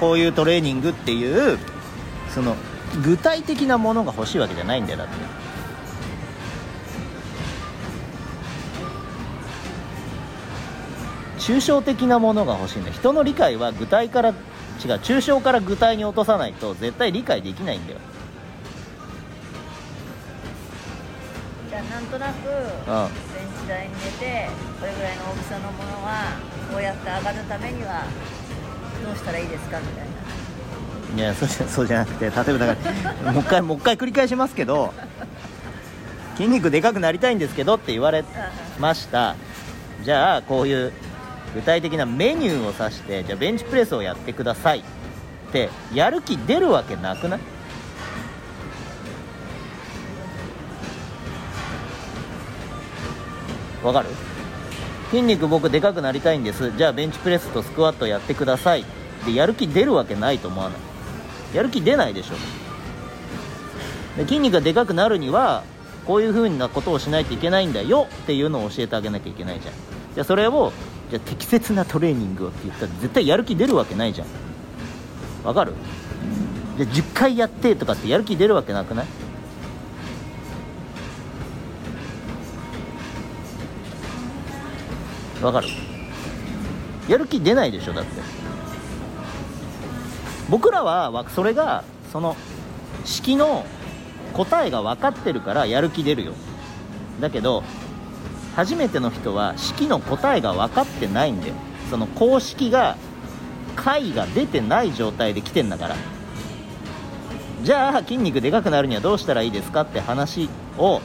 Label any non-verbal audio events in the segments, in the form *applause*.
こういうトレーニングっていうその具体的なものが欲しいわけじゃないんだよだって。抽象的なものが欲しいんだ人の理解は具体から違う抽象から具体に落とさないと絶対理解できないんだよ。じゃあなんとなくうん。ベンチ台に寝てこれぐらいの大きさのものはこうやって上がるためにはどうしたらいいですか？みたいな。いやそうじゃそうじゃなくて例えばだから *laughs* もう一回もう一回繰り返しますけど筋肉でかくなりたいんですけどって言われました。じゃあこういう具体的なメニューを指してじゃあベンチプレスをやってくださいってやる気出るわけなくない？わかる？筋肉僕でかくなりたいんです。じゃあベンチプレスとスクワットやってください。でやる気出るわけないと思わない。やる気出ないでしょ。で筋肉がでかくなるにはこういう風なことをしないといけないんだよ。っていうのを教えてあげなきゃいけないじゃん。じゃあそれをじゃあ適切なトレーニングをって言ったら絶対やる気出るわけないじゃん。わかる？じゃあ10回やってとかってやる気出るわけなくない？わかる。やる気出ないでしょだって。僕らはそれがその式の答えが分かってるからやる気出るよ。だけど初めての人は式の答えが分かってないんだよ。その公式が解が出てない状態で来てんだから。じゃあ筋肉でかくなるにはどうしたらいいですかって話を、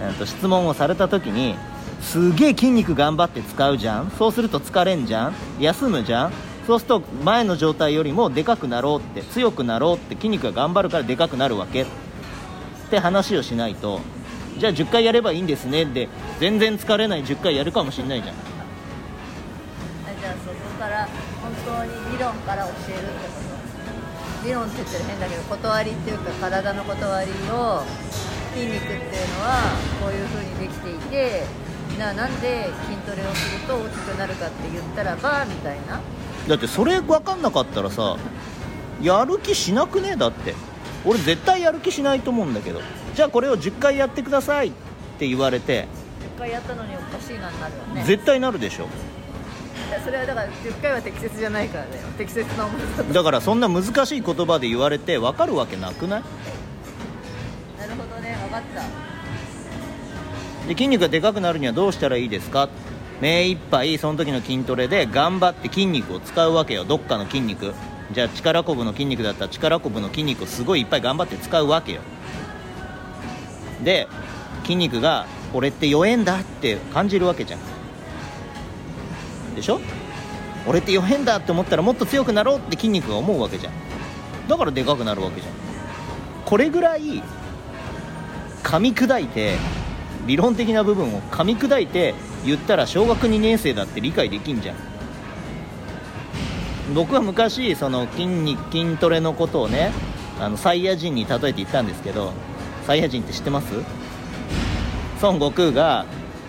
えーと質問をされた時にすげえ筋肉頑張って使うじゃん。そうすると疲れんじゃん。休むじゃん。そうすると前の状態よりもでかくなろうって強くなろうって筋肉が頑張るからでかくなるわけ。って話をしないとじゃあ10回やればいいんですねで全然疲れない10回やるかもしんないじゃん。じゃあそこから本当に理論から教えるってこと？理論って言ってる変だけど断りっていうか体の断りを筋肉っていうのはこういう風にできていてななんで筋トレをすると大きくなるかって言ったらばみたいな。だってそれ分かんなかったらさやる気しなくねだって。俺絶対やる気しないと思うんだけど。じゃあこれを10回やってくださいって言われて。10回やったのにおかしいなになるよね。絶対なるでしょ。それはだから10回は適切じゃないからだよ。適切な重さと。だからそんな難しい言葉で言われて分かるわけなくない？なるほどね分かったで筋肉がでかくなるにはどうしたらいいですか？目いっぱいその時の筋トレで頑張って筋肉を使うわけよ。どっかの筋肉。じゃあ力こぶの筋肉だったら力こぶの筋肉をすごいいっぱい頑張って使うわけよ。で筋肉が俺って弱えんだって感じるわけじゃん。でしょ？俺って弱えんだって思ったらもっと強くなろうって筋肉が思うわけじゃん。だからでかくなるわけじゃん。これぐらい噛み砕いて理論的な部分を噛み砕いて言ったら小学2年生だって理解できんじゃん。僕は昔その筋肉筋トレのことをねあのサイヤ人に例えて言ったんですけどサイヤ人って知ってます？孫悟空が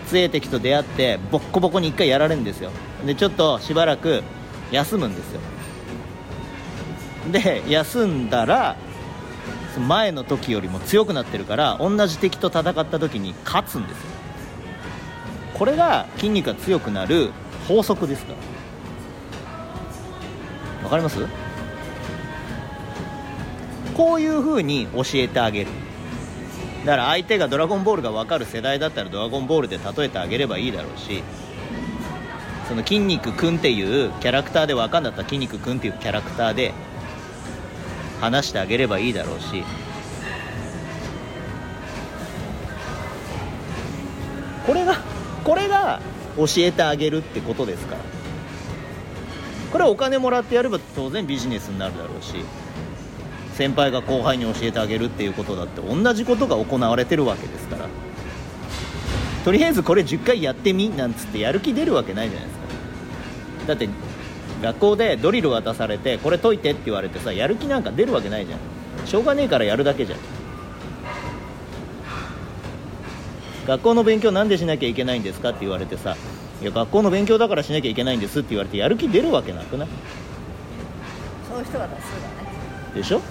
強い敵と出会ってボッコボコに1回やられるんですよ。でちょっとしばらく休むんですよ。で休んだら前の時よりも強くなってるから同じ敵と戦った時に勝つんですよ。これが筋肉が強くなる法則ですから。わかります？こういう風に教えてあげる。だから相手が「ドラゴンボール」が分かる世代だったら「ドラゴンボール」で例えてあげればいいだろうしその筋肉くんっていうキャラクターで分かんなかったら筋肉くんっていうキャラクターで話してあげればいいだろうし。これがこれが教えてあげるってことですか？らこれはお金もらってやれば当然ビジネスになるだろうし先輩が後輩に教えてあげるっていうことだって同じことが行われてるわけですから。とりあえずこれ10回やってみなんつってやる気出るわけないじゃないですか。だって学校でドリル渡されてこれ解いてって言われてさやる気なんか出るわけないじゃん。しょうがねえからやるだけじゃん。学校の勉強なんでしなきゃいけないんですかって言われてさいや学校の勉強だからしなきゃいけないんですって言われてやる気出るわけなくない？そういう人が多数だね。でしょ？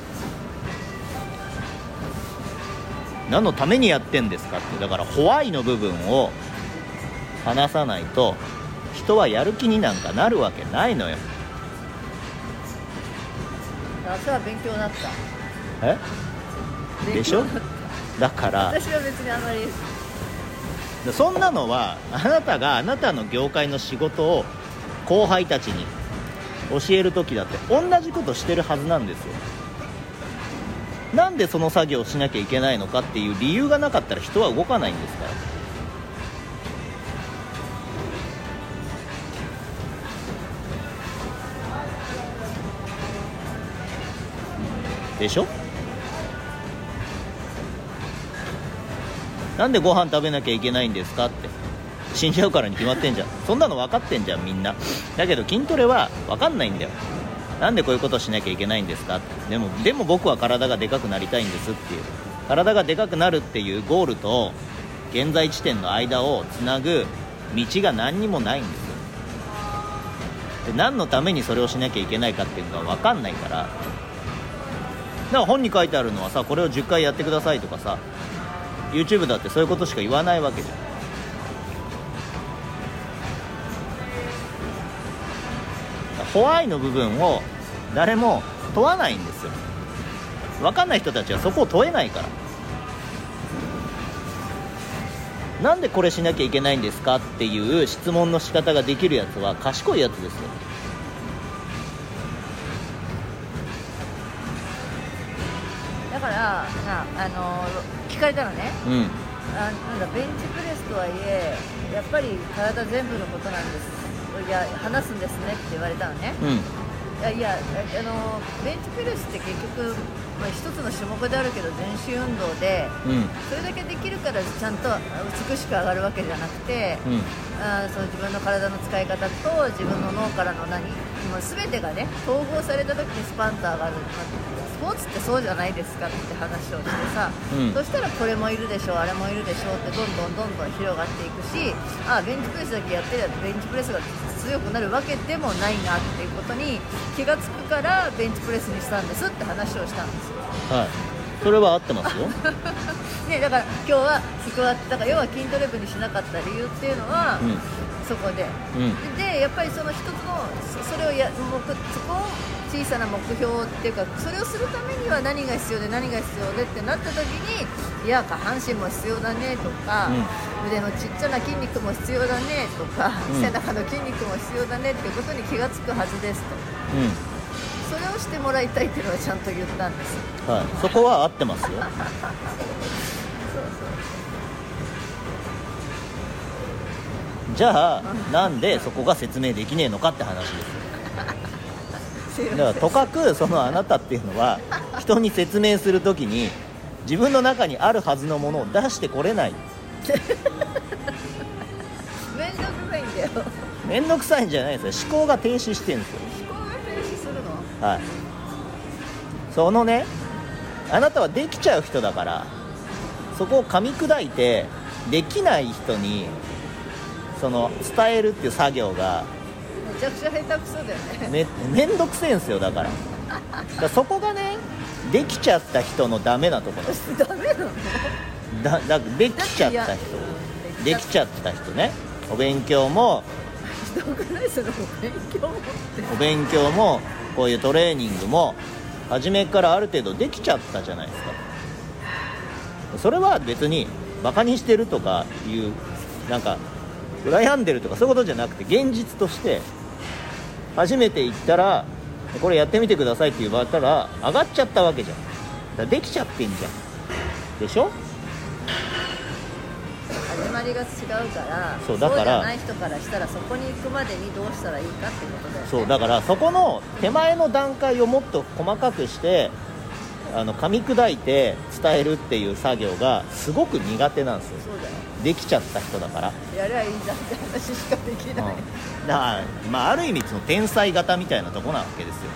何のためにやってんですかって。だからホワイの部分を話さないと人はやる気になんかなるわけないのよ。明日は勉強になった。え？でしょ？だから。た私は別にあまり。そんなのはあなたがあなたの業界の仕事を後輩たちに教える時だって同じことしてるはずなんですよ。なんでその作業をしなきゃいけないのかっていう理由がなかったら人は動かないんですからでしょ？なんでご飯食べなきゃいけないんですかって。死んじゃうからに決まってんじゃん。そんなの分かってんじゃんみんな。だけど筋トレは分かんないんだよ。なんでこういうことしなきゃいけないんですかって。でもでも僕は体がでかくなりたいんですっていう。体がでかくなるっていうゴールと現在地点の間をつなぐ道が何にもないんですよ。で何のためにそれをしなきゃいけないかっていうのが分かんないからだから本に書いてあるのはさこれを10回やってくださいとかさ YouTube だってそういうことしか言わないわけじゃん。ホワイの部分を誰も問わないんですよ。分かんない人たちはそこを問えないから。なんでこれしなきゃいけないんですかっていう質問の仕方ができるやつは賢いやつですよ。だからなあの聞かれたのね。うん。あなんだベンチプレスとはいえやっぱり体全部のことなんです。いや話すんですねって言われたのね。うん。いやいやあのベンチプレスって結局、まあ、一つの種目であるけど全身運動でうん。それだけできるからちゃんと美しく上がるわけじゃなくて、うん。あーその自分の体の使い方と自分の脳からの何もう全てがね統合された時にスパンと上がる、まあスポーツってそうじゃないですかって話をしてさ、うん。そしたらこれもいるでしょあれもいるでしょってどんどんどんどん広がっていくしあーベンチプレスだけやってりゃベンチプレスが強くなるわけでもないなっていうことに気がつくからベンチプレスにしたんですって話をしたんですよ。はい。それは合ってますよ。*laughs* ね、だから今日はスクワットだから要は筋トレ部にしなかった理由っていうのは、うんそこで。うん。でやっぱりその一つのそそれをや目そこを小さな目標っていうかそれをするためには何が必要で何が必要でってなった時にいや下半身も必要だねとか、腕のちっちゃな筋肉も必要だねとか、うん。背中の筋肉も必要だねっていうことに気がつくはずですと。うん。それをしてもらいたいっていうのはちゃんと言ったんです。はい。そこは合ってますよ。そ *laughs* うじゃあなんでそこが説明できねえのかって話です。だからとかくそのあなたっていうのは人に説明するときに自分の中にあるはずのものを出してこれない。面倒くさいんだよ。面倒くさいんじゃないですよ。思考が停止してるんですよ。思考が停止するの？はい。そのねあなたはできちゃう人だからそこを噛み砕いてできない人にその伝えるっていう作業がめちゃくちゃ下手くそだよね。めめんどくせえんすよだから。だそこがねできちゃった人のダメなところですダメなの？だだできちゃった人。できちゃった人ね。お勉強もひどくない？その勉強もお勉強もこういうトレーニングも初めからある程度できちゃったじゃないですか。それは別にバカにしてるとかいうなんか羨んでるとかそういうことじゃなくて現実として初めて行ったらこれやってみてくださいって言われたら上がっちゃったわけじゃん。だできちゃってんじゃん。でしょ？始まりが違うからそうだからじゃない人からしたらそこに行くまでにどうしたらいいかってことだよね。そうだからそこの手前の段階をもっと細かくしてあの噛み砕いて伝えるっていう作業がすごく苦手なんですよ。できちゃった人だから、やりゃいいじゃんって話しかできうん、ない、だから、まあ、ある意味その天才型みたいなとこなわけですよ。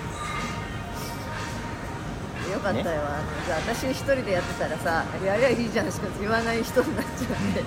よかったよ、あのじゃあ私一人でやってたらさやりゃいいじゃんしか言わない人になっちゃって、